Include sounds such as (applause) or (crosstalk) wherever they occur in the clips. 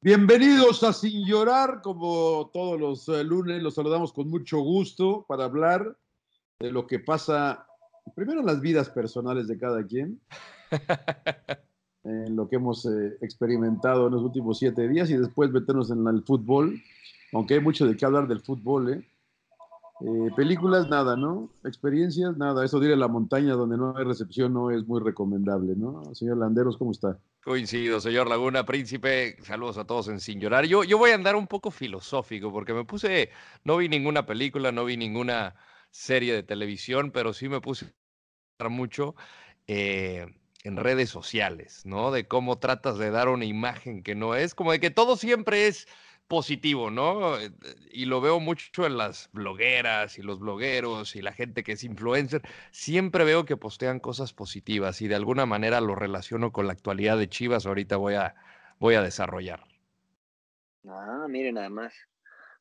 Bienvenidos a Sin Llorar, como todos los eh, lunes, los saludamos con mucho gusto para hablar de lo que pasa, primero en las vidas personales de cada quien, (laughs) en lo que hemos eh, experimentado en los últimos siete días y después meternos en el fútbol, aunque hay mucho de qué hablar del fútbol, ¿eh? Eh, películas, nada, ¿no? Experiencias, nada. Eso de ir a la montaña donde no hay recepción no es muy recomendable, ¿no? Señor Landeros, ¿cómo está? Coincido, señor Laguna Príncipe. Saludos a todos en Sin Llorar. Yo, yo voy a andar un poco filosófico porque me puse, no vi ninguna película, no vi ninguna serie de televisión, pero sí me puse mucho eh, en redes sociales, ¿no? De cómo tratas de dar una imagen que no es, como de que todo siempre es positivo, ¿no? Eh, y lo veo mucho en las blogueras y los blogueros y la gente que es influencer. Siempre veo que postean cosas positivas y de alguna manera lo relaciono con la actualidad de Chivas. Ahorita voy a, voy a desarrollar. Ah, miren nada más.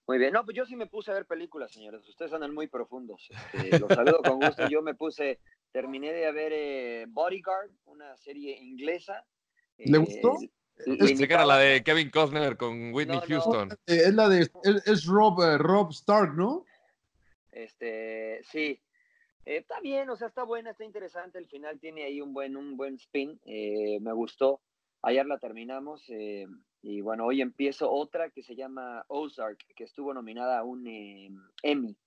Muy bien. No, pues yo sí me puse a ver películas, señores. Ustedes andan muy profundos. Este, los saludo con gusto. Yo me puse, terminé de ver eh, Bodyguard, una serie inglesa. ¿Le gustó? Eh, que era la de Kevin Costner con Whitney No, no. Houston. Eh, es la de, es, es Rob, eh, Rob Stark, ¿no? Este, sí. Eh, está bien, o sea, está buena, está interesante. El final tiene ahí un buen, un buen spin. eh, me gustó. Ayer la terminamos. eh, y bueno, hoy empiezo otra que se llama Ozark, que estuvo nominada a un eh, Emmy.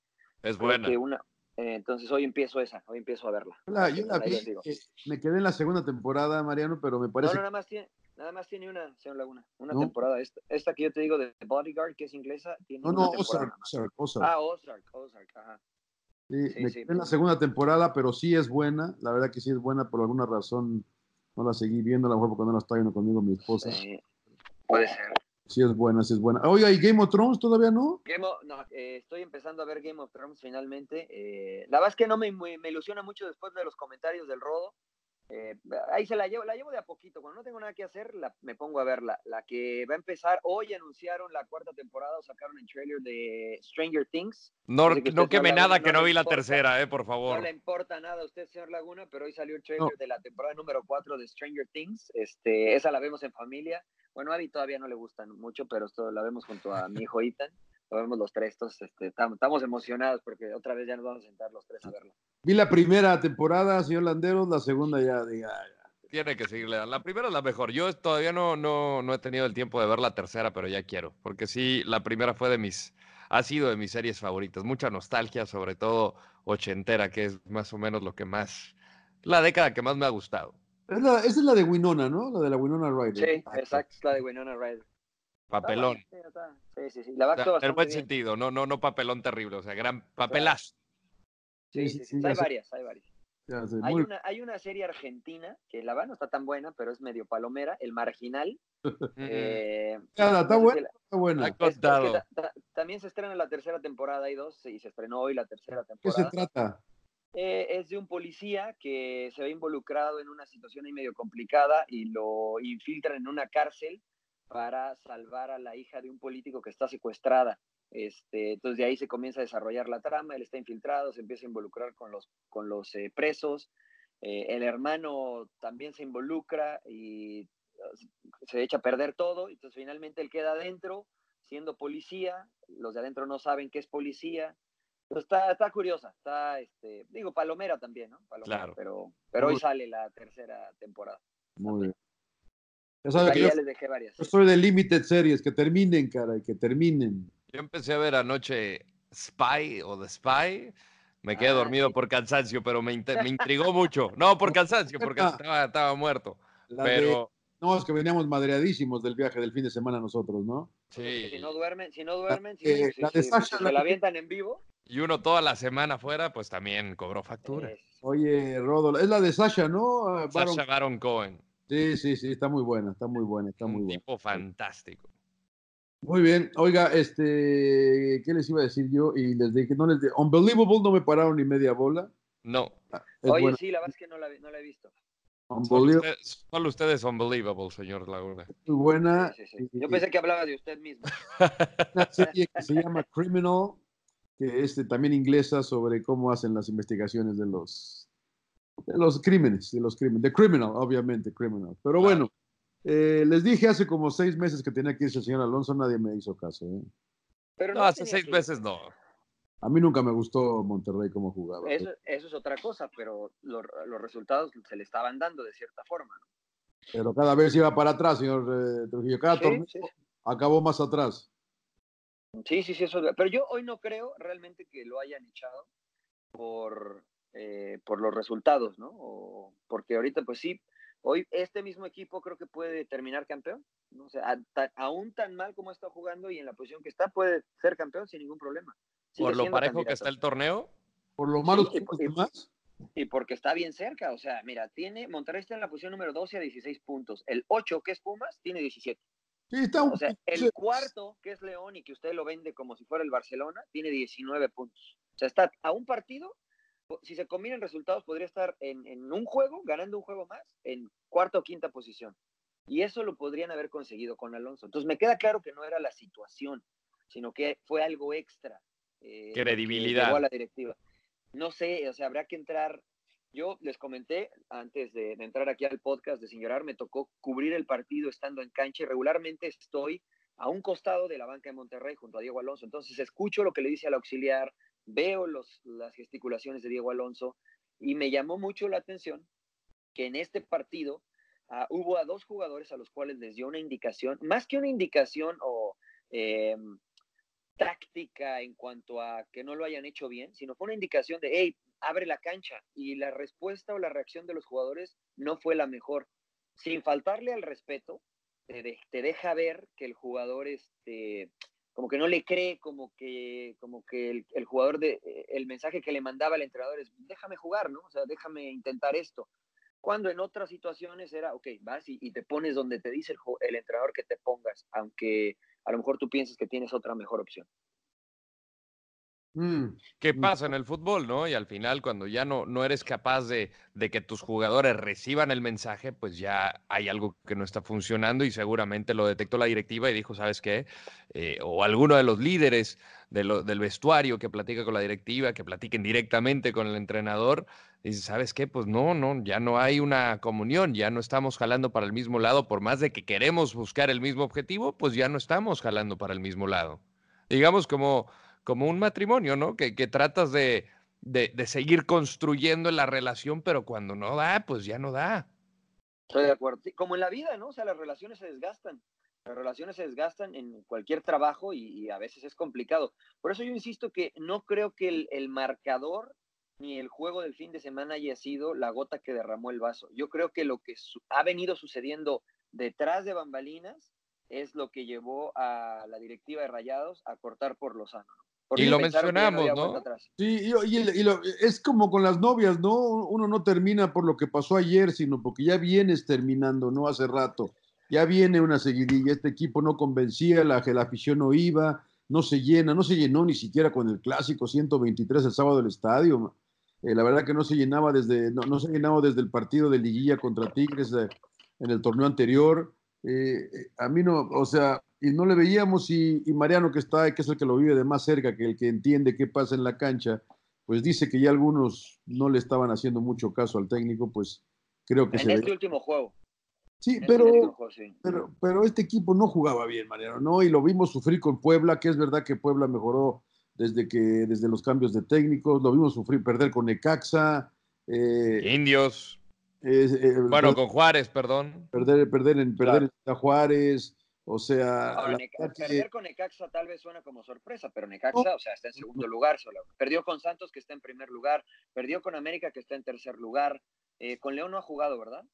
Es buena. que una, eh, entonces hoy empiezo esa, hoy empiezo a verla. La, yo la vi, eh, me quedé en la segunda temporada, Mariano, pero me No, parece no, nada más tiene, nada más tiene una, señor Laguna, una ¿No? temporada. Esta, esta que yo te digo de Bodyguard, que es inglesa, tiene No, una no, temporada Ozark. Ozark, Ozark. Ah, Ozark, Ozark, ajá. Sí, sí, me sí. quedé en la segunda temporada, pero sí es buena. La verdad que sí es buena, por alguna razón no la seguí viendo, a lo mejor porque no la está viendo conmigo mi esposa. Sí, puede ser. Sí es buena, sí es buena. Oye, ¿y Game of Thrones todavía no? Game of- no, eh, estoy empezando a ver Game of Thrones finalmente. eh, la verdad es que no me, me ilusiona mucho después de los comentarios del Rodo. Eh, ahí se la llevo, la llevo de a poquito. Cuando no tengo nada que hacer, la, me pongo a verla. La que va a empezar, hoy anunciaron la cuarta temporada, o sacaron el trailer de Stranger Things. No, que no queme nada Laguna, que no no vi la importa. tercera, eh, por No favor. le importa nada a usted, señor Laguna, pero hoy salió el trailer de la temporada número 4 de Stranger Things. Este, esa la vemos en familia. Bueno, a Abby todavía no le gustan mucho, pero esto la vemos junto a mi hijo Ethan. Lo vemos los tres, entonces este, estamos, estamos emocionados porque otra vez ya nos vamos a sentar los tres a verlo. Vi la primera temporada, señor Landeros, la segunda ya, diga, Tiene que seguirle. La primera es la mejor. Yo todavía no, no, no he tenido el tiempo de ver la tercera, pero ya quiero. Porque sí, la primera fue de mis, ha sido de mis series favoritas. Mucha nostalgia, sobre todo ochentera, que es más o menos lo que más, la década que más me ha gustado. Es la- esa es la de Winona, ¿no? La de la Winona Ryder. Sí, exacto, es la de Winona Ryder. Papelón. Sí, está- Sí, sí, sí. La va a O sea, actuar en buen bien. sentido, no, no, no papelón terrible, o sea, gran papelazo. Sí, Sí, sí, Hay varias, hay varias. Hay muy- una, hay una serie argentina que la verdad no está tan buena, pero es medio palomera, El Marginal. (laughs) Eh, Claro, está no sé si buena, la- está buena. Es- es que contado. ta- ta- también se estrena la tercera temporada, hay dos, y se estrenó hoy la tercera ¿Qué se temporada. trata? Eh, es de un policía que se ve involucrado en una situación ahí medio complicada y lo infiltran en una cárcel para salvar a la hija de un político que está secuestrada. Este, entonces de ahí se comienza a desarrollar la trama, él está infiltrado, se empieza a involucrar con los, con los eh, presos, eh, el hermano también se involucra y se echa a perder todo, entonces finalmente él queda adentro siendo policía, los de adentro no saben que es policía, Entonces, está, está curiosa, está, este, digo, palomera también, ¿no? Palomera, Claro. pero, pero hoy sale la tercera temporada. Muy bien. Ya sabe que Ahí yo, les dejé varias. yo soy de Limited Series, que terminen, caray, que terminen. Yo empecé a ver anoche Spy o The Spy. Me quedé Ah, dormido por cansancio, pero me, me (laughs) intrigó mucho. No, por cansancio, porque estaba, estaba muerto. La de- Pero no, es que veníamos madreadísimos del viaje del fin de semana nosotros, ¿no? sí. Si no duermen, si no duermen, si, eh, si- la de si- Sasha, si la se la avientan en vivo. Y uno toda la semana fuera, pues también cobró factura. es- Oye, Rodo, es la de Sasha, ¿no? Ah, Baron- Sacha Baron Cohen, Sí, sí, sí, está muy buena, está muy buena, está muy un buena. tipo fantástico. Muy bien, oiga, este, ¿qué les iba a decir yo? Y les dije, no les dije, Unbelievable no me pararon ni media bola. No, Es Oye, buena. sí, la verdad es que no la, no la he visto. solo usted, solo usted es unbelievable, señor Laguna. muy buena. Sí, sí, sí. Y- Yo pensé que hablaba de usted mismo. (laughs) (laughs) una serie que se llama Criminal, que es también inglesa sobre cómo hacen las investigaciones de los de los crímenes, de los crímenes, de Criminal, obviamente, Criminal. Pero Claro. bueno, Eh, les dije hace como seis meses que tenía que irse el señor Alonso, nadie me hizo caso. ¿eh? Pero no, hace seis meses no. A mí nunca me gustó Monterrey como jugaba. Eso, es otra cosa, pero los, resultados se le estaban dando de cierta forma. Pero cada vez iba para atrás, señor eh, Trujillo. Cada torneo acabó más atrás. Sí, sí, sí, eso. Pero yo hoy no creo realmente que lo hayan echado por, eh, por los resultados, ¿no? O porque ahorita, pues sí, hoy este mismo equipo creo que puede terminar campeón. O sea, aún tan mal como está jugando y en la posición que está, puede ser campeón sin ningún problema. ¿Por lo parejo que está el torneo? ¿Por lo malo que y, más? Y porque está bien cerca. O sea, mira, tiene Monterrey está en la posición número 12 a 16 puntos. El 8, que es Pumas, tiene 17. Sí, está un... O sea, el cuarto, que es León y que usted lo vende como si fuera el Barcelona, tiene 19 puntos. O sea, está a un partido. Si se combinan resultados, podría estar en, en un juego, ganando un juego más, en cuarta o quinta posición. Y eso lo podrían haber conseguido con Alonso. Entonces me queda claro que no era la situación, sino que fue algo extra. Eh, Credibilidad. A la directiva. No sé, o sea, habrá que entrar. Yo les comenté antes de, entrar aquí al podcast de Sin Llorar, me tocó cubrir el partido estando en cancha y regularmente estoy a un costado de la banca de Monterrey junto a Diego Alonso. Entonces escucho lo que le dice al auxiliar, veo los, las gesticulaciones de Diego Alonso y me llamó mucho la atención que en este partido ah, hubo a dos jugadores a los cuales les dio una indicación, más que una indicación o eh, táctica en cuanto a que no lo hayan hecho bien, sino fue una indicación de, hey, abre la cancha. Y la respuesta o la reacción de los jugadores no fue la mejor. Sin faltarle al respeto, te, deja ver que el jugador, este, como que no le cree, como que, como que el, jugador, de, el mensaje que le mandaba el entrenador es, déjame jugar, ¿no? O sea, déjame intentar esto. Cuando en otras situaciones era, ok, vas y, te pones donde te dice el, el entrenador que te pongas, aunque a lo mejor tú piensas que tienes otra mejor opción. Mm, ¿Qué mm. pasa en el fútbol, no? Y al final, cuando ya no, no eres capaz de, que tus jugadores reciban el mensaje, pues ya hay algo que no está funcionando y seguramente lo detectó la directiva y dijo, ¿sabes qué? Eh, o alguno de los líderes del vestuario que platica con la directiva, que platiquen directamente con el entrenador, dice, ¿sabes qué? Pues no, no, ya no hay una comunión, ya no estamos jalando para el mismo lado, por más de que queremos buscar el mismo objetivo, pues ya no estamos jalando para el mismo lado. Digamos como, como un matrimonio, ¿no? Que, que tratas de, de, de seguir construyendo la relación, pero cuando no da, pues ya no da. Estoy de acuerdo. Como en la vida, ¿no? O sea, las relaciones se desgastan. Las relaciones se desgastan en cualquier trabajo y, a veces es complicado. Por eso yo insisto que no creo que el, el marcador ni el juego del fin de semana haya sido la gota que derramó el vaso. Yo creo que lo que ha venido sucediendo detrás de bambalinas es lo que llevó a la directiva de Rayados a cortar por los y lo mencionamos, ¿no? Sí, y, es como con las novias, ¿no? Uno no termina por lo que pasó ayer, sino porque ya vienes terminando, ¿no? Hace rato. Ya viene una seguidilla. Este equipo no convencía, la, la afición no iba, no se llena, no se llenó ni siquiera con el clásico 123 el sábado del estadio. Eh, la verdad que no se llenaba desde, no, se llenaba desde el partido de liguilla contra Tigres eh, en el torneo anterior. Eh, a mí no, o sea, y no le veíamos y, Mariano que está, que es el que lo vive de más cerca, que el que entiende qué pasa en la cancha, pues dice que ya algunos no le estaban haciendo mucho caso al técnico, pues creo que... En este último juego. Sí, este pero, pero, pero este equipo no jugaba bien, Mariano, ¿no? Y lo vimos sufrir con Puebla, que es verdad que Puebla mejoró desde que desde los cambios de técnicos, lo vimos sufrir, perder con Necaxa. Eh, Indios. Eh, bueno, con Juárez, perdón. Perder, perder en perder a Juárez. O sea, perder con Necaxa tal vez suena como sorpresa, pero Necaxa, o sea, está en segundo lugar solo. Perdió con Santos, que está en primer lugar. Perdió con América, que está en tercer lugar. Eh, con León no ha jugado, ¿verdad?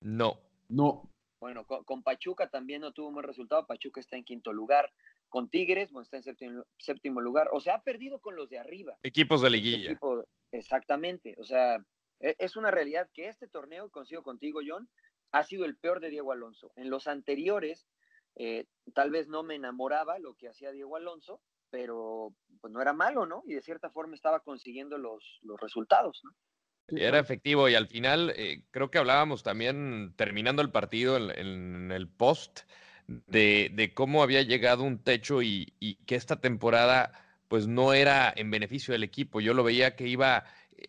No. No. Bueno, con, Pachuca también no tuvo un buen resultado. Pachuca está en quinto lugar con Tigres, bueno, está en séptimo, lugar, o sea, ha perdido con los de arriba. Equipos de liguilla. exactamente, o sea, e, es una realidad que este torneo, consigo contigo, John, ha sido el peor de Diego Alonso. En los anteriores, eh, tal vez no me enamoraba lo que hacía Diego Alonso, pero pues no era malo, ¿no? Y de cierta forma estaba consiguiendo los, los resultados, ¿no? Era efectivo y al final eh, creo que hablábamos también terminando el partido en el post de, cómo había llegado un techo y, que esta temporada pues no era en beneficio del equipo. Yo lo veía que iba,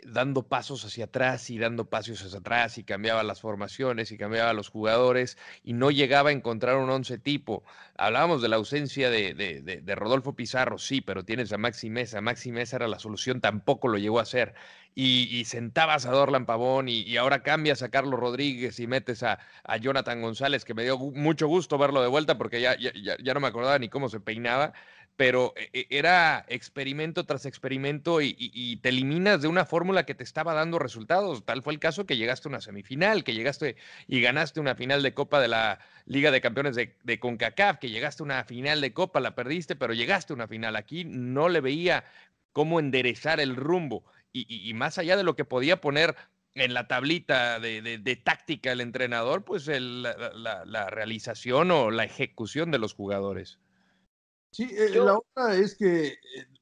dando pasos hacia atrás y dando pasos hacia atrás y cambiaba las formaciones y cambiaba los jugadores y no llegaba a encontrar un once tipo. Hablábamos de la ausencia de, de, Rodolfo Pizarro, sí, pero tienes a Maxi Mesa. Maxi Mesa era la solución, tampoco lo llegó a hacer. Y, sentabas a Dorlan Pavón y, ahora cambias a Carlos Rodríguez y metes a, a, Jonathan González, que me dio mucho gusto verlo de vuelta porque ya, ya, ya no me acordaba ni cómo se peinaba pero e, e, era experimento tras experimento y, te eliminas de una fórmula que te estaba dando resultados. Tal fue el caso que llegaste a una semifinal, que llegaste y ganaste una final de Copa de la Liga de Campeones de, CONCACAF, que llegaste a una final de Copa, la perdiste, pero llegaste a una final. Aquí no le veía cómo enderezar el rumbo y, más allá de lo que podía poner en la tablita de, táctica el entrenador, pues la realización o la ejecución de los jugadores. Sí, eh, la otra es que eh,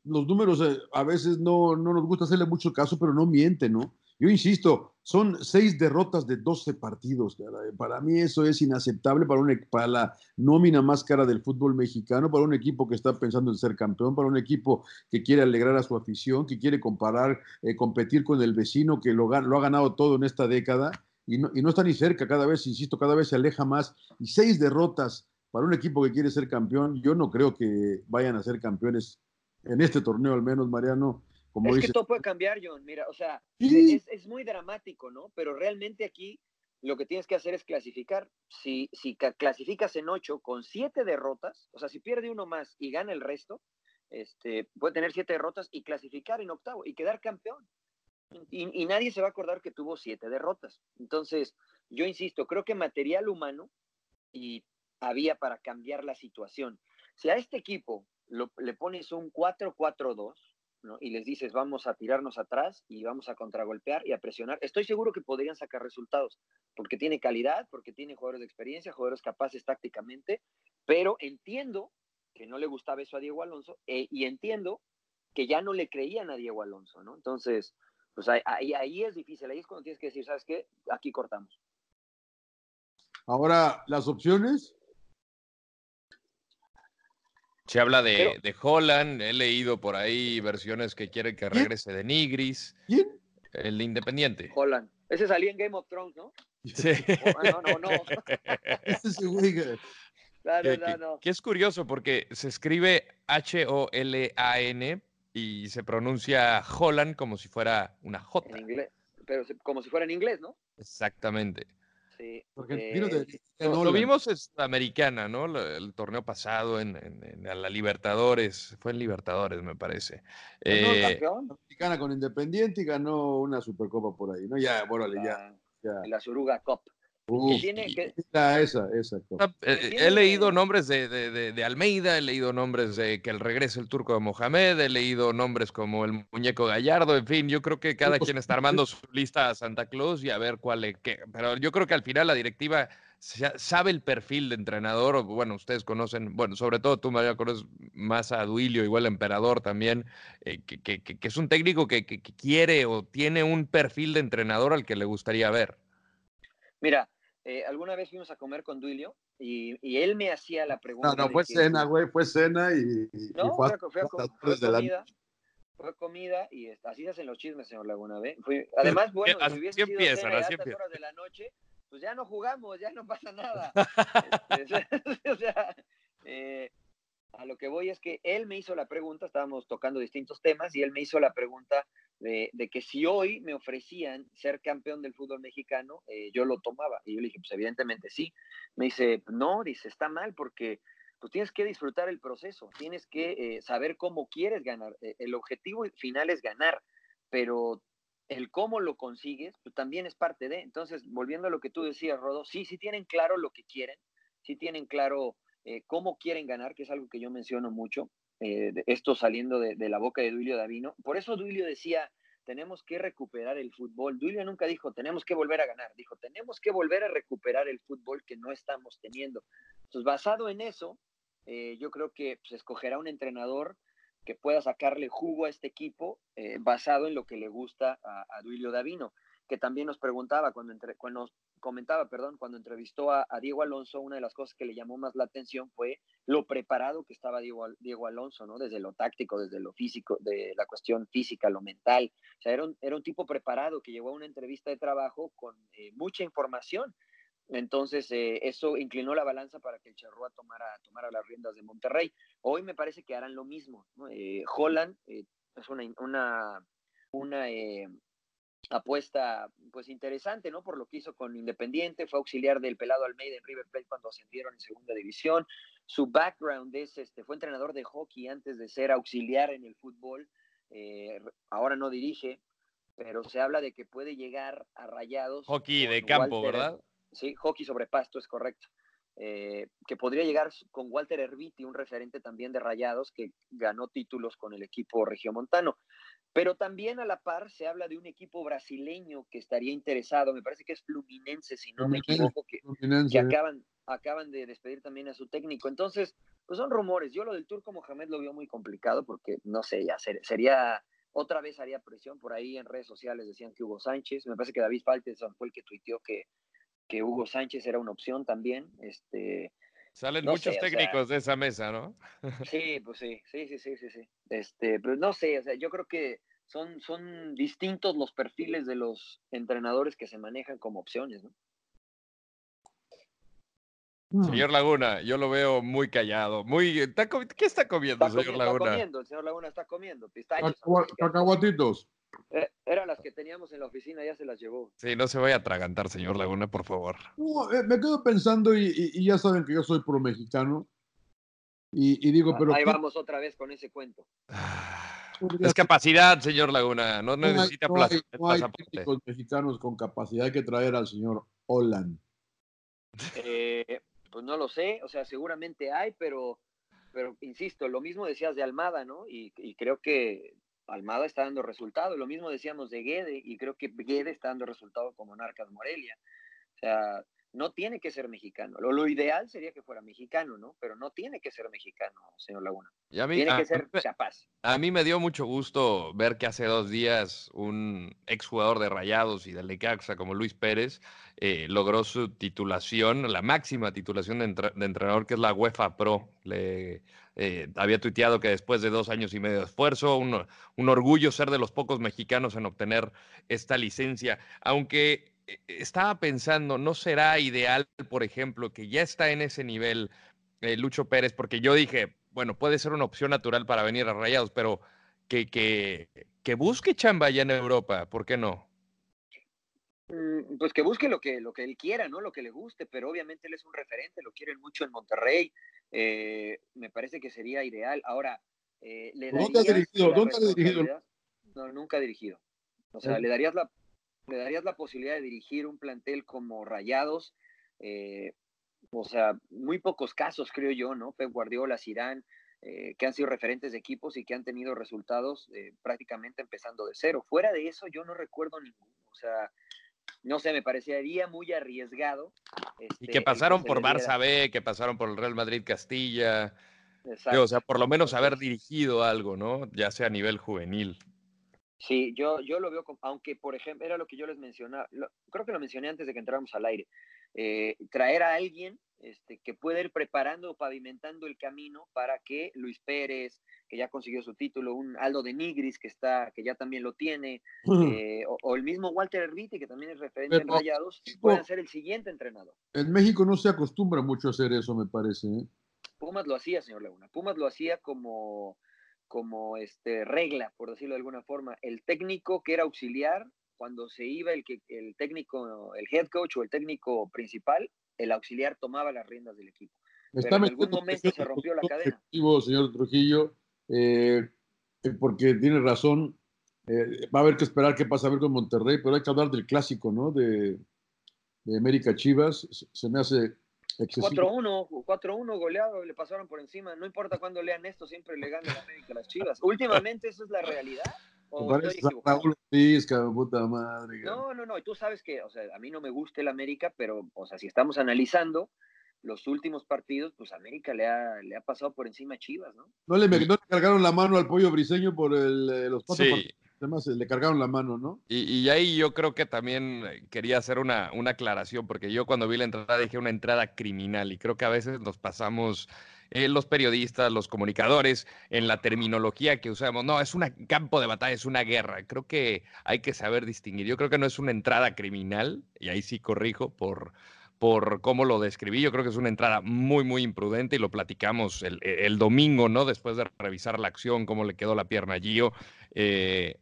los números eh, a veces no, no, nos gusta hacerle mucho caso, pero no miente, ¿no? Yo insisto, son seis derrotas de 12 partidos. Para mí eso es inaceptable para, un, para la nómina más cara del fútbol mexicano, para un equipo que está pensando en ser campeón, para un equipo que quiere alegrar a su afición, que quiere comparar, competir con el vecino que lo, lo, ha ganado todo en esta década y no, y no está ni cerca, cada vez, insisto, cada vez se aleja más. Y seis derrotas para un equipo que quiere ser campeón, yo no creo que vayan a ser campeones en este torneo al menos, Mariano. Como es que todo puede cambiar, John. Mira, o sea, es, muy dramático, ¿no? Pero realmente aquí lo que tienes que hacer es clasificar. Si, si clasificas en ocho con siete derrotas, o sea, si pierde uno más y gana el resto, este, puede tener siete derrotas y clasificar en octavo y quedar campeón. Y, y, nadie se va a acordar que tuvo siete derrotas. Entonces, yo insisto, creo que material humano y había para cambiar la situación. Si a este equipo le pones un 4-4-2 ¿no? y les dices vamos a tirarnos atrás y vamos a contragolpear y a presionar, estoy seguro que podrían sacar resultados, porque tiene calidad, porque tiene jugadores de experiencia, jugadores capaces tácticamente, pero entiendo que no le gustaba eso a Diego Alonso eh, y entiendo que ya no le creían a Diego Alonso, ¿no? Entonces, pues ahí, ahí es difícil, ahí es cuando tienes que decir, ¿sabes qué? Aquí cortamos. Ahora, las opciones, se habla de, de, Holland, he leído por ahí versiones que quieren que regrese de Nigris. ¿Quién? El de Independiente. Holland. Ese salía en Game of Thrones, ¿no? Sí. (laughs) Oh, no, no, no. (laughs) Ese güey. no. que, es curioso porque se escribe H-O-L-A-N y se pronuncia Holland como si fuera una J. En inglés, pero como si fuera en inglés, ¿no? Exactamente. Porque eh, lo, vimos es americana, ¿no? El, torneo pasado en, la Libertadores, fue en Libertadores, me parece. Eh, americana con Independiente y ganó una Supercopa por ahí, ¿no? Ya, bueno, ya, ya. La Suruga Cup. Esa, esa, he, leído nombres de, de, de, Almeida, he leído nombres de que el regreso el turco de Mohamed, he leído nombres como el muñeco Gallardo, en fin, yo creo que cada quien está armando su lista a Santa Claus y a ver cuál es qué. Pero yo creo que al final la directiva sabe el perfil de entrenador, bueno, ustedes conocen, bueno, sobre todo tú, María, conoces más a Duilio, igual Emperador también, eh, que, que, que, es un técnico que, quiere o tiene un perfil de entrenador al que le gustaría ver. Mira, eh, alguna vez fuimos a comer con Duilio y, y él me hacía la pregunta. No, no, fue cena, güey, fue cena y. no, fue, fue, comida. Fue comida y así se hacen los chismes, señor Laguna. ¿ve? además, bueno, si hubiese sido cena a altas horas de la noche, pues ya no jugamos, ya no pasa nada. (laughs) (laughs) Este, (laughs) o sea, eh, a lo que voy es que él me hizo la pregunta, estábamos tocando distintos temas y él me hizo la pregunta de, que si hoy me ofrecían ser campeón del fútbol mexicano, eh, yo lo tomaba. Y yo le dije, pues evidentemente sí. Me dice, no, dice, está mal porque pues tienes que disfrutar el proceso, tienes que eh, saber cómo quieres ganar. el objetivo final es ganar, pero el cómo lo consigues, pues también es parte de. Entonces, volviendo a lo que tú decías, Rodo, sí, sí tienen claro lo que quieren, sí tienen claro eh, cómo quieren ganar, que es algo que yo menciono mucho, eh, esto saliendo de, la boca de Duilio Davino. Por eso Duilio decía, tenemos que recuperar el fútbol. Duilio nunca dijo, tenemos que volver a ganar, dijo, tenemos que volver a recuperar el fútbol que no estamos teniendo. Entonces, basado en eso, eh, yo creo que se pues, escogerá un entrenador que pueda sacarle jugo a este equipo basado en lo que le gusta a, Duilio Davino, que también nos preguntaba cuando, entre, cuando comentaba, perdón, cuando entrevistó a, Diego Alonso, una de las cosas que le llamó más la atención fue lo preparado que estaba Diego, Alonso, ¿no? Desde lo táctico, desde lo físico, de la cuestión física, lo mental. O sea, era un, era un tipo preparado que llegó a una entrevista de trabajo con eh, mucha información. Entonces, eh, eso inclinó la balanza para que el Charrúa tomara, tomara las riendas de Monterrey. Hoy me parece que harán lo mismo. Holland es una, una, una apuesta pues interesante, ¿no? Por lo que hizo con Independiente, fue auxiliar del pelado Almeida en River Plate cuando ascendieron en segunda división. Su background es, este, fue entrenador de hockey antes de ser auxiliar en el fútbol. Eh, ahora no dirige, pero se habla de que puede llegar a Rayados. Hockey de campo, ¿verdad? Sí, hockey sobre pasto, es correcto. Eh, que podría llegar con Walter Erviti, un referente también de Rayados que ganó títulos con el equipo regiomontano. Pero también a la par se habla de un equipo brasileño que estaría interesado, me parece que es Fluminense, si no me equivoco, que, acaban, acaban de despedir también a su técnico. Entonces, pues son rumores. Yo lo del turco Mohamed lo veo muy complicado porque, no sé, ya sería, otra vez haría presión por ahí en redes sociales, decían que Hugo Sánchez, me parece que David Falteson fue el que tuiteó que, que Hugo Sánchez era una opción también. Este, Salen muchos técnicos de esa mesa, ¿no? (laughs) Sí, pues sí, sí, sí, sí, sí, sí. Este, pero no sé, o sea, yo creo que son, son distintos los perfiles de los entrenadores que se manejan como opciones, ¿no? Mm. Señor Laguna, yo lo veo muy callado, muy... ¿Qué está comiendo, señor Laguna? Está comiendo, el señor Laguna está comiendo pistachos. Cacahuatitos. Eh, eran las que teníamos en la oficina, ya se las llevó. Sí, no se vaya a atragantar, señor Laguna, por favor. Eh, me quedo pensando, y, ya saben que yo soy pro mexicano, y, digo, ah, pero... Ahí vamos otra vez con ese cuento. Es capacidad, señor Laguna, no, necesita no hay, no hay mexicanos con capacidad, hay que traer al señor Holland. Eh, pues no lo sé, o sea, seguramente hay, pero, pero insisto, lo mismo decías de Almada, ¿no? Y, y creo que Almada está dando resultado. Lo mismo decíamos de Guede y creo que Guede está dando resultado con Monarcas Morelia. O sea, no tiene que ser mexicano. Lo, lo, ideal sería que fuera mexicano, ¿no? Pero no tiene que ser mexicano, señor Laguna. tiene que ser capaz. A mí me dio mucho gusto ver que hace dos días un exjugador de Rayados y del Lecaxa como Luis Pérez eh, logró su titulación, la máxima titulación de, entrenador, que es la UEFA Pro. Le eh, había tuiteado que después de dos años y medio de esfuerzo, un, orgullo ser de los pocos mexicanos en obtener esta licencia, aunque e, estaba pensando, ¿no será ideal, por ejemplo, que ya está en ese nivel eh, Lucho Pérez? Porque yo dije, bueno, puede ser una opción natural para venir a Rayados, pero que, que, que busque chamba ya en Europa, ¿por qué no? Mm, pues que busque lo que, lo que él quiera, ¿no? Lo que le guste, pero obviamente él es un referente, lo quieren mucho en Monterrey. Eh, me parece que sería ideal. Ahora, eh, ¿le ¿Dónde ha dirigido? ¿Dónde ha dirigido? No, nunca ha dirigido. O sea, le darías la, le darías la posibilidad de dirigir un plantel como Rayados, eh, o sea, muy pocos casos, creo yo, ¿no? Pep Guardiola, Zidane, eh, que han sido referentes de equipos y que han tenido resultados eh, prácticamente empezando de cero. Fuera de eso, yo no recuerdo ninguno. O sea, no sé, me parecería muy arriesgado. y este, que pasaron por Barça B, que pasaron por el Real Madrid Castilla. o sea, por lo menos haber dirigido algo, ¿no? Ya sea a nivel juvenil. Sí, yo, yo lo veo, como, aunque por ejemplo, era lo que yo les mencionaba, creo que lo mencioné antes de que entráramos al aire, eh, traer a alguien este, que pueda ir preparando o pavimentando el camino para que Luis Pérez, que ya consiguió su título, un Aldo de Nigris, que, está, que ya también lo tiene, eh, o, el mismo Walter Erviti, que también es referente en Rayados, puedan ser el siguiente entrenador. En México no se acostumbra mucho a hacer eso, me parece. ¿eh? Pumas lo hacía, señor Laguna. Pumas lo hacía como como este, regla, por decirlo de alguna forma. El técnico que era auxiliar, cuando se iba el, que, el técnico, el head coach o el técnico principal, el auxiliar tomaba las riendas del equipo. Pero en algún momento se rompió la cadena. Señor Trujillo, eh, eh, porque tiene razón, eh, va a haber que esperar qué pasa a ver con Monterrey, pero hay que hablar del clásico, ¿no? De, de América Chivas. Se me hace 4-1, 4-1 goleado, le pasaron por encima. No importa cuándo lean esto, siempre le gana la América a las Chivas. (laughs) Últimamente, ¿eso es la realidad? Puta madre. No, no, no. Y tú sabes que, o sea, a mí no me gusta el América, pero, o sea, si estamos analizando los últimos partidos, pues América le ha, le ha pasado por encima a Chivas, ¿no? ¿No le, cargaron la mano al pollo briseño por el, eh, los cuatro sí. Además, le cargaron la mano, ¿no? Y, ahí yo creo que también eh, quería hacer una, una, aclaración, porque yo cuando vi la entrada dije una entrada criminal, y creo que a veces nos pasamos eh, los periodistas, los comunicadores, en la terminología que usamos. No, es un campo de batalla, es una guerra. Creo que hay que saber distinguir. Yo creo que no es una entrada criminal, y ahí sí corrijo por, por cómo lo describí. Yo creo que es una entrada muy, muy imprudente y lo platicamos el, domingo, ¿no? Después de revisar la acción, cómo le quedó la pierna a Gio. Eh,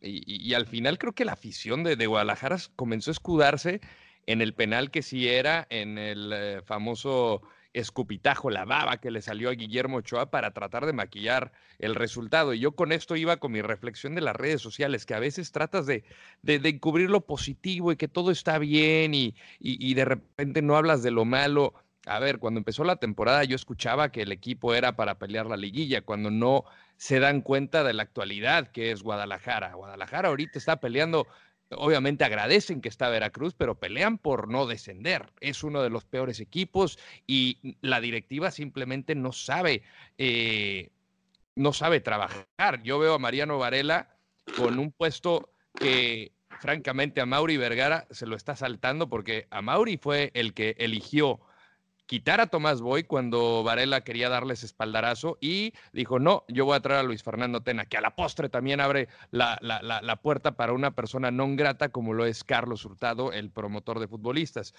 y, al final creo que la afición de, Guadalajara comenzó a escudarse en el penal que sí era, en el eh, famoso escupitajo, la baba que le salió a Guillermo Ochoa para tratar de maquillar el resultado. Y yo con esto iba con mi reflexión de las redes sociales, que a veces tratas de, de, encubrir lo positivo y que todo está bien y, y, de repente no hablas de lo malo. A ver, cuando empezó la temporada yo escuchaba que el equipo era para pelear la liguilla, cuando no se dan cuenta de la actualidad que es Guadalajara. Guadalajara ahorita está peleando Obviamente agradecen que está Veracruz, pero pelean por no descender. Es uno de los peores equipos y la directiva simplemente no sabe, eh, no sabe trabajar. Yo veo a Mariano Varela con un puesto que francamente a Mauri Vergara se lo está saltando porque a Mauri fue el que eligió quitar a Tomás Boy cuando Varela quería darles espaldarazo y dijo, no, yo voy a traer a Luis Fernando Tena, que a la postre también abre la, la, puerta para una persona no grata como lo es Carlos Hurtado, el promotor de futbolistas.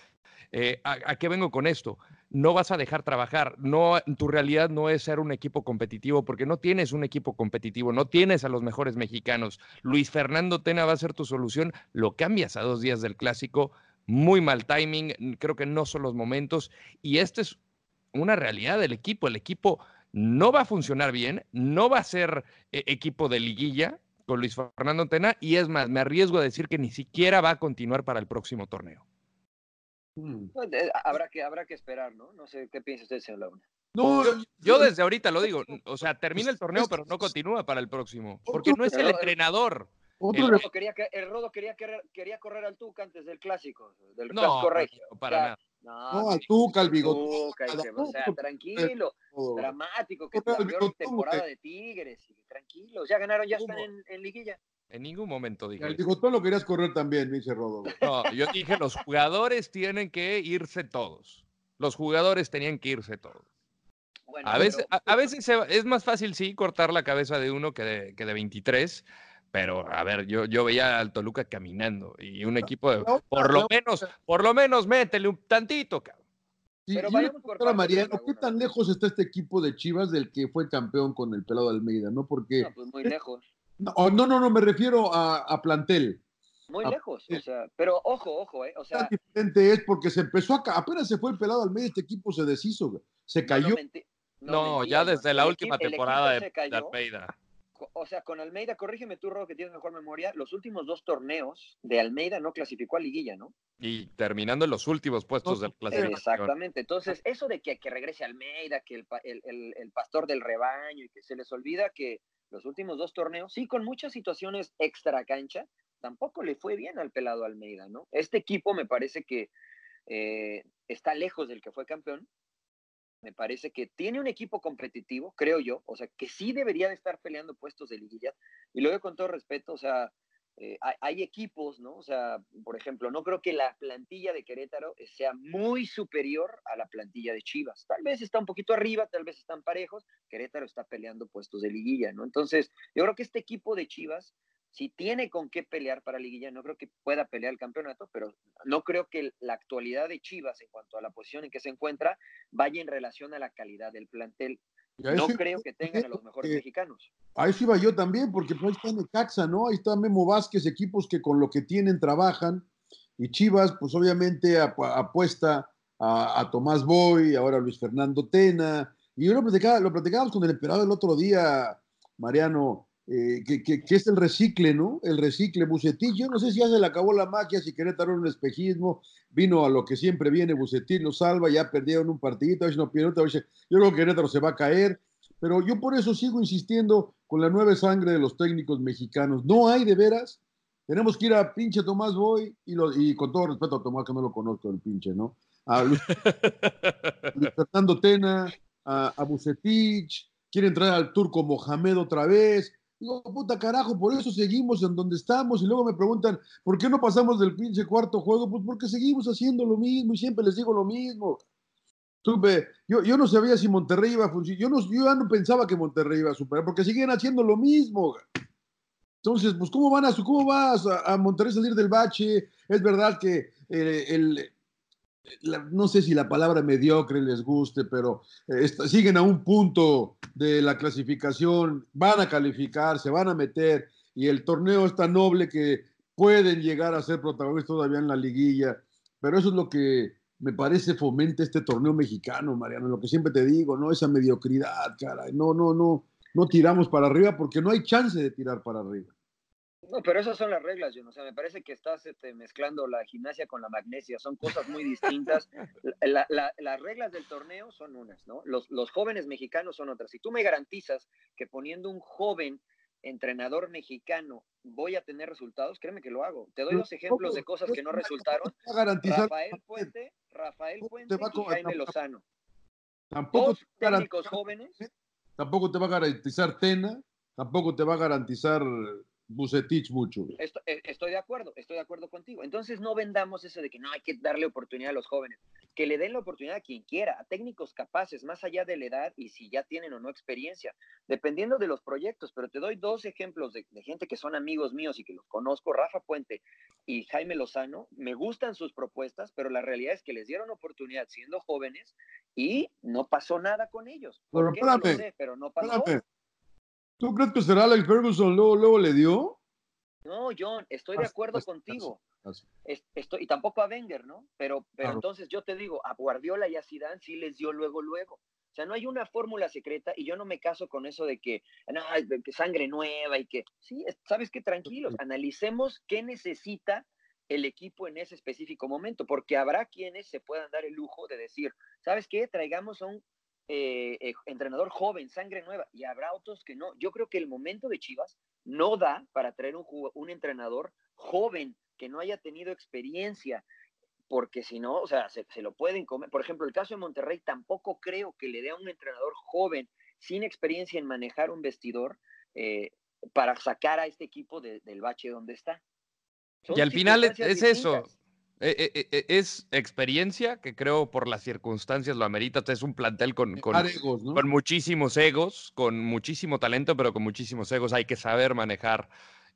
Eh, ¿a, qué vengo con esto? No vas a dejar trabajar, no, tu realidad no es ser un equipo competitivo porque no tienes un equipo competitivo, no tienes a los mejores mexicanos. Luis Fernando Tena va a ser tu solución, lo cambias a dos días del clásico muy mal timing, creo que no son los momentos y esta es una realidad del equipo. El equipo no va a funcionar bien, no va a ser eh, equipo de liguilla con Luis Fernando Tena y es más, me arriesgo a decir que ni siquiera va a continuar para el próximo torneo. Hmm. Pues, eh, habrá, que, habrá que esperar, ¿no? No sé qué piensa usted, señor Launa. No, yo, desde ahorita lo digo, o sea, termina el torneo, pero no continúa para el próximo, porque no es el entrenador. El Rodo, quería, el Rodo quería, quería, correr al Tuca antes del clásico, del no, clásico regio. para nada. No, al Tuca, al bigotón. O sea, tranquilo, dramático, que es la peor temporada de Tigres. Tranquilo, ya ganaron, ya están en, en, liguilla. En ningún momento dije. El bigotón lo querías correr también, dice Rodo. No, yo dije los jugadores tienen que irse todos. Los jugadores tenían que irse todos. a, veces, a, veces es más fácil, sí, cortar la cabeza de uno que de, que de 23, pero a ver, yo, yo veía al Toluca caminando y un equipo de, por lo menos, por lo menos métele un tantito, cabrón. pero vayamos por Mariano, ¿qué tan lejos está este equipo de Chivas del que fue campeón con el pelado Almeida? ¿No? Porque. No, pues muy lejos. No, no, no, me refiero a, plantel. Muy lejos, o sea, pero ojo, ojo, ¿eh? O sea, diferente es porque se empezó a. Apenas se fue el pelado Almeida, este equipo se deshizo, se cayó. No, ya desde la última temporada de, de Almeida o sea, con Almeida, corrígeme tú, Rodo, que tienes mejor memoria, los últimos dos torneos de Almeida no clasificó a liguilla, ¿no? Y terminando en los últimos puestos del clasificación. Exactamente. Entonces, eso de que, que regrese Almeida, que el, pastor del rebaño y que se les olvida que los últimos dos torneos, sí, con muchas situaciones extra cancha, tampoco le fue bien al pelado Almeida, ¿no? Este equipo me parece que eh, está lejos del que fue campeón, me parece que tiene un equipo competitivo, creo yo, o sea, que sí debería de estar peleando puestos de liguilla. Y lo digo con todo respeto, o sea, eh, hay, equipos, ¿no? O sea, por ejemplo, no creo que la plantilla de Querétaro sea muy superior a la plantilla de Chivas. Tal vez está un poquito arriba, tal vez están parejos. Querétaro está peleando puestos de liguilla, ¿no? Entonces, yo creo que este equipo de Chivas si tiene con qué pelear para Liguilla, no creo que pueda pelear el campeonato, pero no creo que la actualidad de Chivas en cuanto a la posición en que se encuentra vaya en relación a la calidad del plantel. No creo que tengan a los mejores mexicanos. A eso iba yo también, porque pues ahí está Necaxa, ¿no? Ahí está Memo Vázquez, equipos que con lo que tienen trabajan. Y Chivas, pues obviamente apuesta a, Tomás Boy, ahora Luis Fernando Tena. Y yo lo, lo platicábamos con el emperador el otro día, Mariano eh, que, es el recicle, ¿no? El recicle, Bucetich, yo no sé si ya se le acabó la magia, si Querétaro era un espejismo, vino a lo que siempre viene, Bucetich lo salva, ya perdieron un partidito, a si no pierden, yo creo que Querétaro se va a caer, pero yo por eso sigo insistiendo con la nueva sangre de los técnicos mexicanos, no hay de veras, tenemos que ir a pinche Tomás Boy, y, y con todo respeto a Tomás, que no lo conozco el pinche, ¿no? A Luis, (laughs) Fernando Tena, a, a Bucetich, quiere entrar al turco Mohamed otra vez, Digo, puta carajo, por eso seguimos en donde estamos. Y luego me preguntan, ¿por qué no pasamos del pinche cuarto juego? Pues porque seguimos haciendo lo mismo y siempre les digo lo mismo. Tuve, yo, yo no sabía si Monterrey iba a funcionar. Yo, no, yo ya no pensaba que Monterrey iba a superar, porque siguen haciendo lo mismo. Entonces, pues, ¿cómo van a, cómo vas a, Monterrey salir del bache? Es verdad que eh, el, no sé si la palabra mediocre les guste, pero eh, siguen a un punto de la clasificación, van a calificar, se van a meter y el torneo es tan noble que pueden llegar a ser protagonistas todavía en la liguilla. Pero eso es lo que me parece fomenta este torneo mexicano, Mariano, lo que siempre te digo, ¿no? Esa mediocridad, cara. No, no, no, no tiramos para arriba porque no hay chance de tirar para arriba. No, pero esas son las reglas, John. O sea, me parece que estás este, mezclando la gimnasia con la magnesia. Son cosas muy distintas. (laughs) las reglas del torneo son unas, ¿no? Los, los jóvenes mexicanos son otras. Si tú me garantizas que poniendo un joven entrenador mexicano voy a tener resultados, créeme que lo hago. Te doy dos ejemplos de cosas que no resultaron. Rafael Puente, Rafael Puente y Jaime Lozano. Tampoco dos técnicos jóvenes. Tampoco te va a garantizar Tena, tampoco te va a garantizar Bucetich mucho. Eh, estoy, de acuerdo, estoy de acuerdo contigo. Entonces no vendamos eso de que no hay que darle oportunidad a los jóvenes, que le den la oportunidad a quien quiera, a técnicos capaces, más allá de la edad y si ya tienen o no experiencia, dependiendo de los proyectos. Pero te doy dos ejemplos de, gente que son amigos míos y que los conozco, Rafa Puente y Jaime Lozano. Me gustan sus propuestas, pero la realidad es que les dieron oportunidad siendo jóvenes y no pasó nada con ellos. pero, espérame, pero no pasó. ¿Tú crees que será Alex Ferguson luego, luego le dio? No, John, estoy de acuerdo contigo. Estoy, y tampoco a Wenger, ¿no? Pero, pero entonces yo te digo, a Guardiola y a Zidane sí les dio luego, luego. O sea, no hay una fórmula secreta y yo no me caso con eso de que, no, que sangre nueva y que, sí, sabes qué? tranquilos, analicemos qué necesita el equipo en ese específico momento, porque habrá quienes se puedan dar el lujo de decir, ¿sabes qué? Traigamos a un eh, eh, entrenador joven, sangre nueva, y habrá otros que no. Yo creo que el momento de Chivas no da para traer un, un entrenador joven que no haya tenido experiencia, porque si no, o sea, se, lo pueden comer. Por ejemplo, el caso de Monterrey tampoco creo que le dé a un entrenador joven sin experiencia en manejar un vestidor eh, para sacar a este equipo del bache donde está. y al final es, eso. Eh, eh, eh, es experiencia que creo por las circunstancias lo amerita. Es un plantel con, con, con, muchísimos egos, con muchísimo talento, pero con muchísimos egos. Hay que saber manejar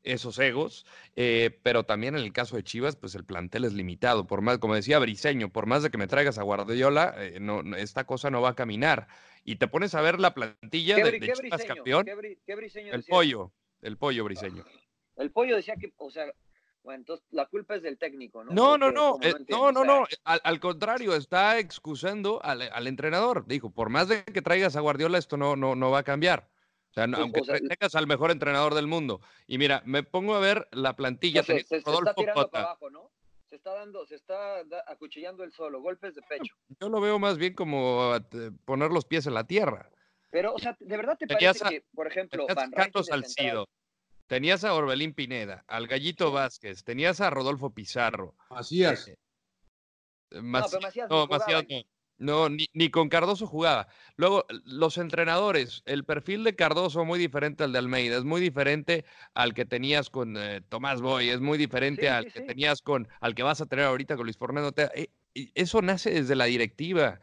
esos egos. pero también en el caso de Chivas, pues el plantel es limitado. Por más, como decía Briseño, por más de que me traigas a Guardiola, no, esta cosa no va a caminar. Y te pones a ver la plantilla de, Chivas campeón. el pollo, el pollo Briseño. El pollo decía que, o sea, bueno, entonces la culpa es del técnico, ¿no? No, no, no, eh, no, no, no, al, contrario, está excusando al, entrenador. Dijo, por más de que traigas a Guardiola, esto no, no, no va a cambiar. O sea, aunque tengas al mejor entrenador del mundo. Y mira, me pongo a ver la plantilla. se, está tirando para abajo, ¿no? Se está dando, se está acuchillando el solo, golpes de pecho. (laughs) Yo lo veo más bien como poner los pies en la tierra. Pero, o sea, ¿de verdad te parece que, por ejemplo, Van Salcido, Tenías a Orbelín Pineda, al Gallito Vázquez, tenías a Rodolfo Pizarro. Macías. Eh, no, no, no, ni, con Cardoso jugaba. Luego, los entrenadores, el perfil de Cardoso muy diferente al de Almeida, es muy diferente al que tenías con eh, Tomás Boy, es muy diferente al que tenías con, al que vas a tener ahorita con Luis Fernando. Eh, eso nace desde la directiva.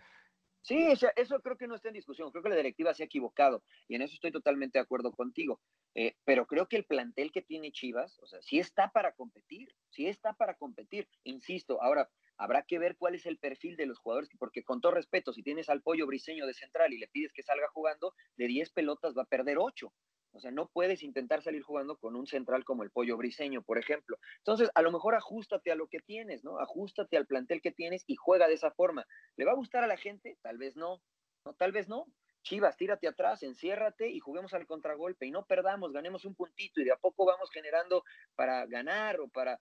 Sí, eso creo que no está en discusión. Creo que la directiva se ha equivocado y en eso estoy totalmente de acuerdo contigo. Eh, pero creo que el plantel que tiene Chivas, o sea, sí está para competir, sí está para competir. Insisto, ahora habrá que ver cuál es el perfil de los jugadores, porque con todo respeto, si tienes al pollo briseño de central y le pides que salga jugando, de 10 pelotas va a perder 8. O sea, no puedes intentar salir jugando con un central como el pollo briseño, por ejemplo. Entonces, a lo mejor ajustate a lo que tienes, ¿no? Ajustate al plantel que tienes y juega de esa forma. ¿Le va a gustar a la gente? Tal vez no. No, tal vez no. Chivas, tírate atrás, enciérrate y juguemos al contragolpe y no perdamos, ganemos un puntito y de a poco vamos generando para ganar o para...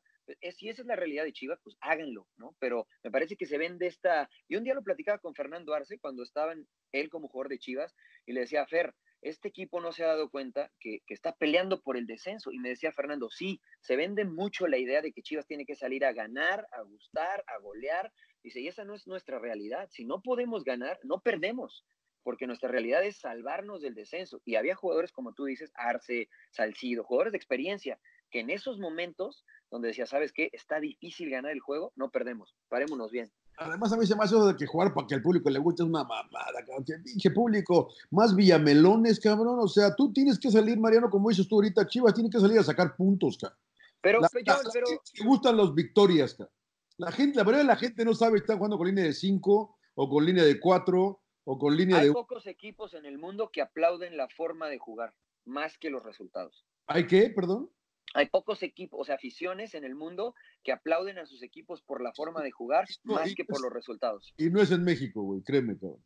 Si esa es la realidad de Chivas, pues háganlo, ¿no? Pero me parece que se ven de esta... Yo un día lo platicaba con Fernando Arce cuando estaba él como jugador de Chivas y le decía, Fer, este equipo no se ha dado cuenta que, está peleando por el descenso. Y me decía Fernando, sí, se vende mucho la idea de que Chivas tiene que salir a ganar, a gustar, a golear. Dice, y esa no es nuestra realidad. Si no podemos ganar, no perdemos. porque nuestra realidad es salvarnos del descenso. Y había jugadores, como tú dices, Arce, Salcido, jugadores de experiencia, que en esos momentos donde decía, ¿sabes qué? Está difícil ganar el juego, no perdemos, parémonos bien. Además, a mí se me hace eso de que jugar para que al público le guste es una mamada, cabrón. Que pinche público, más villamelones, cabrón. O sea, tú tienes que salir, Mariano, como dices tú ahorita, Chivas tiene que salir a sacar puntos, cabrón. Pero, La, pero, la- le gustan las victorias, cabrón. La gente, la verdad, la gente no sabe si está jugando con línea de 5 o con línea de 4 o con línea hay de. pocos equipos en el mundo que aplauden la forma de jugar, más que los resultados. ¿Hay qué? Perdón. Hay pocos equipos, o sea, aficiones en el mundo que aplauden a sus equipos por la forma de jugar, más que por los resultados. Y no es en México, güey, créeme, cabrón.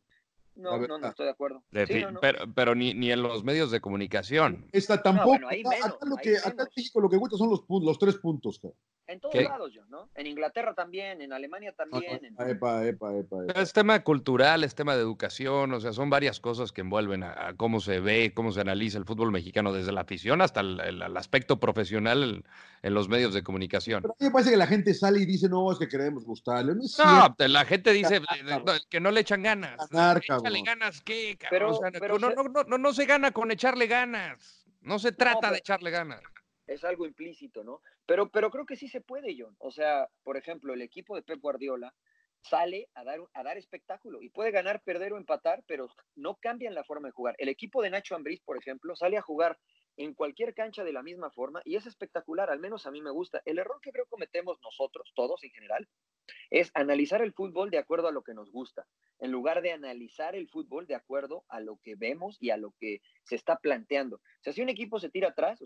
No, no, no verdad. estoy de acuerdo. De Sí, no, no. Pero, pero ni, ni en los medios de comunicación. Esta tampoco. bueno, ahí acá, menos, acá lo que, acá en. México lo que gusta son los, los tres puntos, cabrón. En todos ¿Qué? lados, yo, ¿no? En Inglaterra también, en Alemania también. en- Epa, epa, epa, epa. Es tema cultural, es tema de educación, o sea, son varias cosas que envuelven a, a cómo se ve, cómo se analiza el fútbol mexicano, desde la afición hasta el, el- el aspecto profesional en, en los medios de comunicación. Pero a mí me parece que la gente sale y dice, no, es que queremos gustarle. No No, la gente dice no, que no le echan ganas. Ganar, Échale ganas, ¿qué? cabrón? Pero- no, se- no, no, no, no se gana con echarle ganas. No se trata pero- de echarle ganas. es algo implícito, ¿no? Pero, pero creo que sí se puede, John. O sea, por ejemplo, el equipo de Pep Guardiola sale a dar, a dar espectáculo y puede ganar, perder o empatar, pero no cambian la forma de jugar. El equipo de Nacho Ambriz, por ejemplo, sale a jugar en cualquier cancha de la misma forma y es espectacular, al menos a mí me gusta. El error que creo cometemos nosotros, todos en general, es analizar el fútbol de acuerdo a lo que nos gusta, en lugar de analizar el fútbol de acuerdo a lo que vemos y a lo que se está planteando. O sea, si un equipo se tira atrás,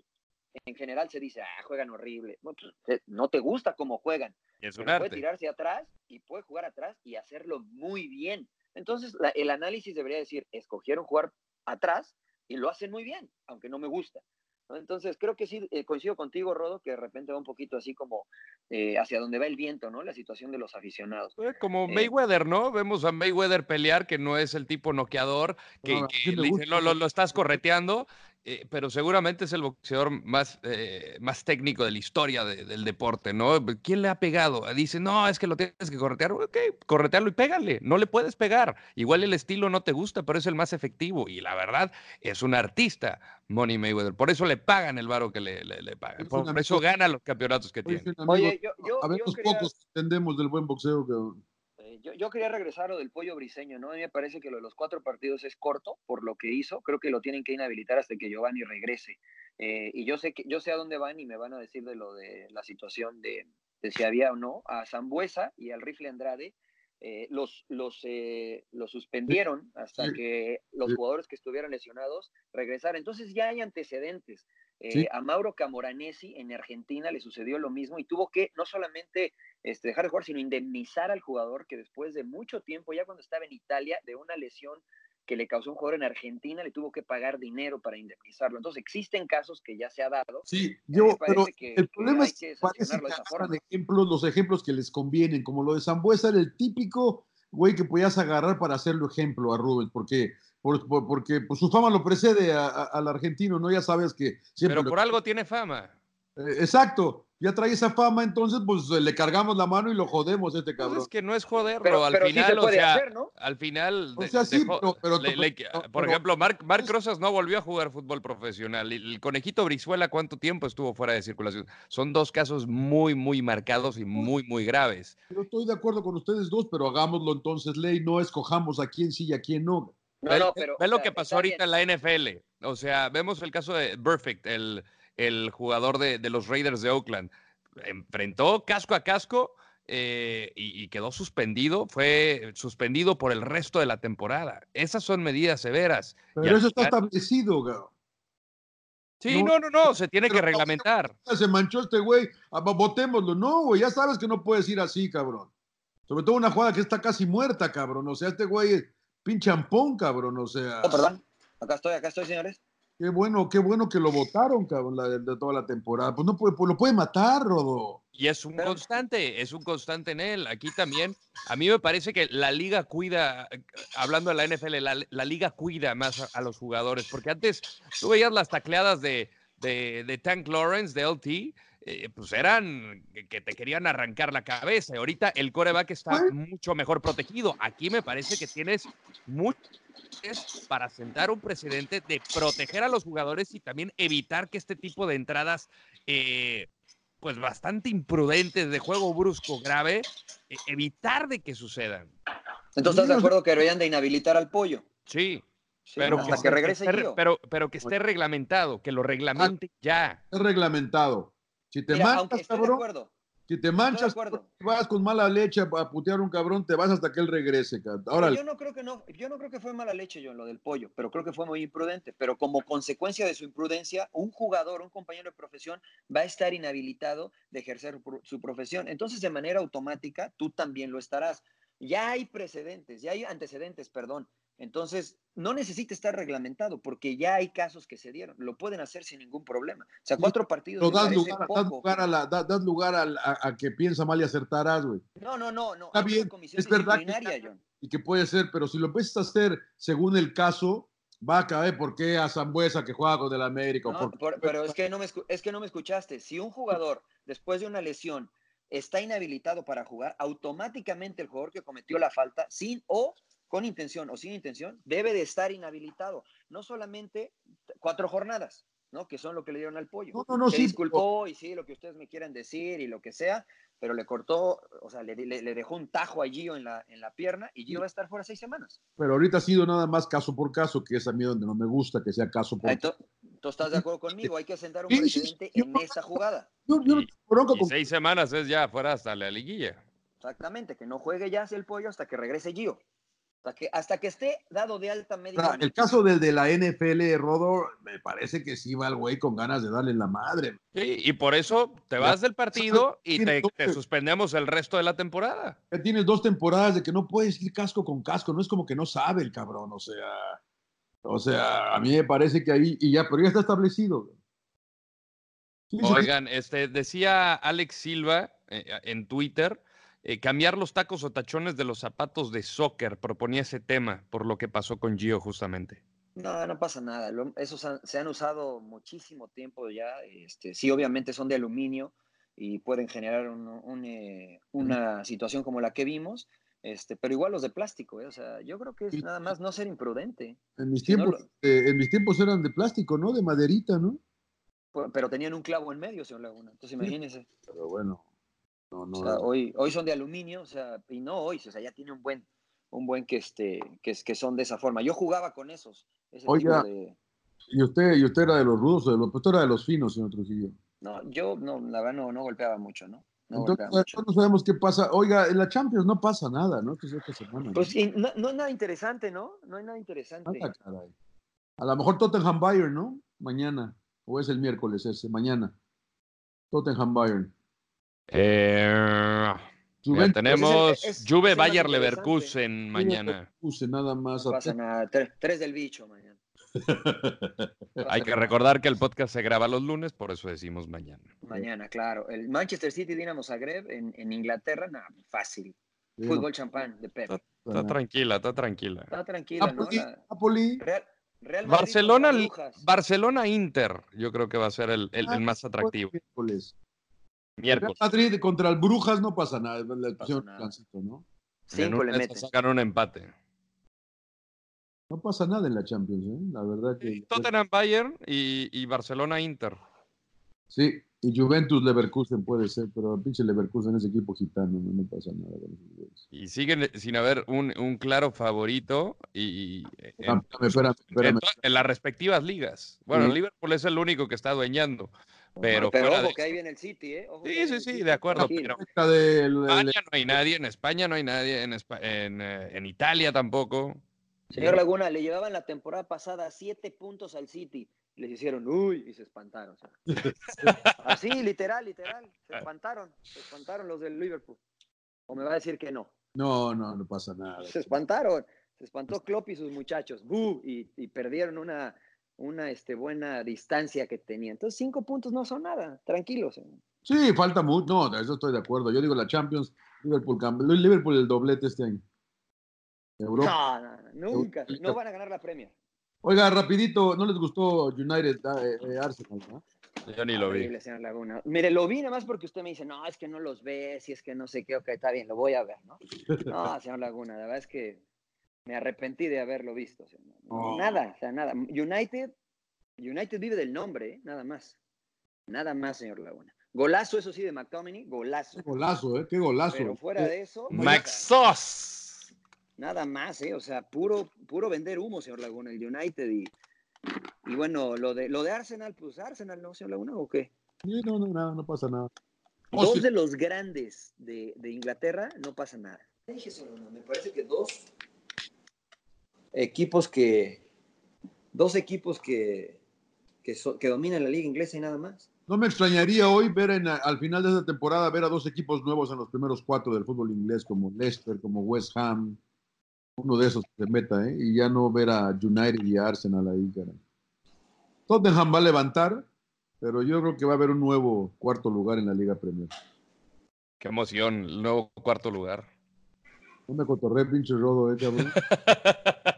en general se dice, ah, juegan horrible. Bueno, pues, eh, no te gusta cómo juegan. Es un Pero puede tirarse atrás y puede jugar atrás y hacerlo muy bien. Entonces, la- el análisis debería decir, escogieron jugar atrás y lo hacen muy bien, aunque no me gusta. ¿No? Entonces, creo que sí, eh, coincido contigo, Rodo, que de repente va un poquito así como eh, hacia donde va el viento, ¿no? La situación de los aficionados. Eh, Como Eh, Mayweather, ¿no? Vemos a Mayweather pelear, que no es el tipo noqueador, que, No, que le dicen, gusta. lo, lo- lo estás correteando, eh, pero seguramente es el boxeador más, eh, más técnico de la historia de- del deporte, ¿no? ¿Quién le ha pegado? Dice, no, es que lo tienes que corretear. Ok, corretearlo y pégale. No le puedes pegar. Igual el estilo no te gusta, pero es el más efectivo. Y la verdad, es un artista, Money Mayweather. Por eso le pagan el varo que le, le- le pagan. Es Por, eso gana los campeonatos que tiene. Oye, yo, yo, a ver, yo los quería- pocos entendemos del buen boxeo, cabrón. Eh, yo, yo quería regresar a lo del pollo briseño, ¿no? A mí me parece que lo de los cuatro partidos es corto por lo que hizo. Creo que lo tienen que inhabilitar hasta que Giovanni regrese. Eh, y yo sé que yo sé a dónde van y me van a decir de lo de la situación de, de si había o no. A Zambuesa y al Rifle Andrade eh, los, los, eh, los suspendieron hasta que los jugadores que estuvieran lesionados regresaran. Entonces ya hay antecedentes. Eh, Sí. A Mauro Camoranesi en Argentina le sucedió lo mismo y tuvo que no solamente este, dejar de jugar, sino indemnizar al jugador que después de mucho tiempo, ya cuando estaba en Italia, de una lesión que le causó un jugador en Argentina, le tuvo que pagar dinero para indemnizarlo. Entonces existen casos que ya se ha dado. Sí, yo, pero que- el que problema hay es que que parece que agarran ejemplos, los ejemplos que les convienen, como lo de Zambuesa era el típico güey que podías agarrar para hacerlo ejemplo a Rubens, porque, por- por- porque pues, su fama lo precede a- a- al argentino, ¿no? Ya sabes que siempre... Pero lo- por algo tiene fama. Eh, exacto, ya trae esa fama, entonces pues le cargamos la mano y lo jodemos a este Pues cabrón. es que no es joderlo, Pero, al pero final, sí se puede o sea, hacer, ¿no? al final, O sea, sí, pero- pero- le- le- pero- por pero- ejemplo, Marc, Marc Rosas no volvió a jugar fútbol profesional. y El conejito Brizuela, ¿cuánto tiempo estuvo fuera de circulación? Son dos casos muy, muy marcados y muy, muy graves. Yo estoy de acuerdo con ustedes dos, pero hagámoslo entonces, ley, no escojamos a quién sí y a quién no. No, ve no, pero. ve o lo sea, que pasó ahorita bien. en la NFL. O sea, vemos el caso de Perfect, el, el jugador de, de los Raiders de Oakland. Enfrentó casco a casco eh, y, y quedó suspendido. Fue suspendido por el resto de la temporada. Esas son medidas severas. Pero eso está final- establecido, cabrón. Sí, no- no, no, no, se tiene que reglamentar. Se manchó este güey, ah, votémoslo. No, güey, ya sabes que no puedes ir así, cabrón. Sobre todo una jugada que está casi muerta, cabrón. O sea, este güey es pinche ampón, cabrón. O sea, Oh, perdón. Acá estoy, acá estoy, señores. qué bueno, qué bueno que lo votaron, cabrón, la de, de toda la temporada. Pues no puede, pues lo puede matar, Rodo. Y es un constante, es un constante en él. Aquí también, a mí me parece que la liga cuida, hablando de la NFL, la, la liga cuida más a, a los jugadores, porque antes tú veías las tacleadas de, de, de Tank Lawrence, de LT, eh, pues eran que te querían arrancar la cabeza. Y ahorita el coreback está mucho mejor protegido. Aquí me parece que tienes mucho para sentar un precedente de proteger a los jugadores y también evitar que este tipo de entradas, eh, pues bastante imprudentes de juego brusco grave, eh, evitar de que sucedan. Entonces, ¿estás de acuerdo que deberían de inhabilitar al pollo? Sí. pero hasta que, regrese pero, pero que esté reglamentado, que lo reglamente ya. Es reglamentado. Si te manchas, cabrón, si te manchas, vas con mala leche a putear a un cabrón, te vas hasta que él regrese. Ahora, yo no creo que no, yo no creo que fue mala leche yo en lo del pollo, pero creo que fue muy imprudente. Pero como consecuencia de su imprudencia, un jugador, un compañero de profesión, va a estar inhabilitado de ejercer su profesión. Entonces, de manera automática, tú también lo estarás. Ya hay precedentes, ya hay antecedentes, perdón. Entonces, no necesita estar reglamentado porque ya hay casos que se dieron. Lo pueden hacer sin ningún problema. O sea, cuatro partidos. No, das lugar, lugar, a, la, das lugar a, que piensa mal y acertarás, güey. No, no, no. no. Está bien, es verdad. y que puede ser, pero si lo empiezas a hacer según el caso, va a caer por qué a Zambuesa que juega con el América. pero es que, no me, es que no me escuchaste. Si un jugador, después de una lesión, está inhabilitado para jugar, automáticamente el jugador que cometió la falta, sin o con intención o sin intención, debe de estar inhabilitado. No solamente cuatro jornadas, ¿no? Que son lo que le dieron al pollo. No, no, no, Se disculpó y sí, lo que ustedes me quieran decir y lo que sea, pero le cortó, o sea, le, dejó un tajo a Gio en la, en la pierna y Gio va a estar fuera seis semanas. Pero ahorita ha sido nada más caso por caso, que es a mí donde no me gusta que sea caso por caso. ¿Tú estás de acuerdo conmigo? Hay que sentar un precedente en esa jugada. y, seis semanas es ya fuera hasta la liguilla. Exactamente, que no juegue ya el pollo hasta que regrese Gio. Hasta que, esté dado de alta médica. El caso del de la NFL, Rodo, me parece que sí va el güey con ganas de darle la madre. Sí, y por eso te vas del partido y te, suspendemos el resto de la temporada. Ya tienes dos temporadas de que no puedes ir casco con casco, no es como que no sabe el cabrón, o sea, o sea, a mí me parece que ahí, y ya, pero ya está establecido. Oigan, este, decía Alex Silva eh, en Twitter eh, cambiar los tacos o tachones de los zapatos de soccer, proponía ese tema por lo que pasó con Gio justamente. No, no pasa nada. esos se han usado muchísimo tiempo ya. Este, sí, obviamente son de aluminio y pueden generar eh, una situación como la que vimos. Este, pero igual los de plástico, ¿eh? o sea, yo creo que es nada más no ser imprudente. En mis, tiempos, en mis tiempos eran de plástico, ¿no? De maderita, ¿no? Pero tenían un clavo en medio, señor Laguna. Entonces imagínese. Pero bueno, hoy, hoy son de aluminio, o sea, y no hoy, o sea, ya tiene un buen, un buen que, este, que, que son de esa forma. Yo jugaba con esos. Oiga, ¿y, usted, ¿y usted era de los rudos, de los, usted era de los finos, señor Trujillo? No, yo no, la verdad no, no golpeaba mucho, ¿no? Entonces, no sabemos qué pasa. Oiga, en la Champions no pasa nada, ¿no? Pues no, no, hay nada interesante, ¿no? No hay nada interesante. A lo mejor Tottenham Bayern, ¿no? Mañana. O es el miércoles ese, mañana. Tottenham Bayern. Eh, tenemos Juve Bayer Leverkusen mañana. nada más. No pasa nada. Tres, del bicho mañana. (laughs) Hay que recordar que el podcast se graba los lunes, por eso decimos mañana. Mañana, claro. El Manchester City Dinamo Zagreb en, en Inglaterra, nada, fácil. Fútbol champán de Pep. Está, tranquila, está tranquila. Está tranquila, ¿no? Real, Barcelona, Barcelona Inter, yo creo que va a ser el, el, el más atractivo. Miércoles. Madrid contra el Brujas no pasa nada, la pasa nada. ¿no? Cinco le meten. Sacaron un empate. No pasa nada en la Champions, ¿eh? la verdad que. Tottenham Bayern y, y, Barcelona Inter. Sí, y Juventus Leverkusen puede ser, pero pinche Leverkusen es equipo gitano, no, pasa nada. Y siguen sin haber un, un claro favorito y, en, espérame, espérame, en, las respectivas ligas. Bueno, Liverpool es el único que está adueñando. Pero, ojo, que ahí viene el City, ¿eh? sí, sí, sí, de acuerdo. Pero en España no hay nadie, en España no hay nadie, en, en, eh, en Italia tampoco. Señor Laguna, le llevaban la temporada pasada siete puntos al City. Les hicieron, uy, y se espantaron. (laughs) Así, literal, literal. Se espantaron. Se espantaron los del Liverpool. ¿O me va a decir que no? No, no, no pasa nada. Se espantaron. Se espantó Klopp y sus muchachos. Y, y perdieron una, una este, buena distancia que tenía. Entonces, cinco puntos no son nada, tranquilos. Sí, falta mucho, no, eso estoy de acuerdo. Yo digo la Champions, Liverpool, Liverpool el doblete este año. Europa. No, nunca, no van a ganar la Premier. Oiga, rapidito, ¿no les gustó United eh, eh, Arsenal? Yo ni lo vi. Señor Laguna. Mire, lo vi nada más porque usted me dice, no, es que no los ves, si es que no sé qué, ok, está bien, lo voy a ver, ¿no? (laughs) No, señor Laguna, la verdad es que me arrepentí de haberlo visto. señor. No. Nada, o sea, nada. United, United vive del nombre, ¿eh? nada más. Nada más, señor Laguna. Golazo, eso sí, de McTominay, golazo. Qué golazo, ¿eh? Qué golazo. Pero fuera de eso, Max nada, más, ¿eh? O sea, puro, puro vender humo, señor Laguna, el United. Y, y bueno, lo de, lo de Arsenal, pues Arsenal, ¿no, señor Laguna? ¿O qué? Sí, no, no, nada, no pasa nada. Oh, dos sí. de los grandes de, de Inglaterra, no pasa nada. Dije, señor Laguna, me parece que dos equipos que. Dos equipos que, que, so- que dominan la liga inglesa y nada más. No me extrañaría hoy ver en, al final de esta temporada ver a dos equipos nuevos en los primeros cuatro del fútbol inglés, como Leicester, como West Ham. Uno de esos que se meta, ¿eh? Y ya no ver a United y a Arsenal ahí, cara. Tottenham va a levantar, pero yo creo que va a haber un nuevo cuarto lugar en la Liga Premier. Qué emoción, el nuevo cuarto lugar. No me cotorré, pinche rodo, ¿eh, cabrón? (laughs)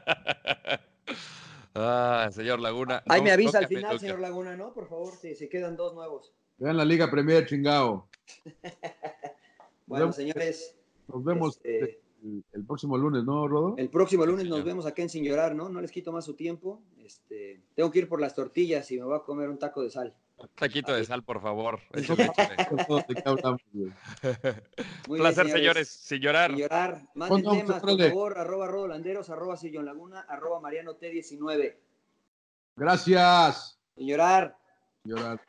ah, señor Laguna. Ahí no- me avisa no al final, toca. señor Laguna, ¿no? Por favor, si se quedan dos nuevos. Vean la Liga Premier, chingao. (laughs) Bueno, vemos. señores, Nos vemos este, el, el próximo lunes, ¿no, Rodo? el próximo lunes nos señor. vemos acá en Sin Llorar, ¿no? No les quito más su tiempo. Este, tengo que ir por las tortillas y me voy a comer un taco de sal. Un taquito de sal, por favor. Placer, bien, señores. Sin llorar. Sin llorar. Manden temas, por órale. favor, arroba rodolanderos, arroba sillón laguna, arroba mariano T19. Gracias. Sin llorar. Llorar.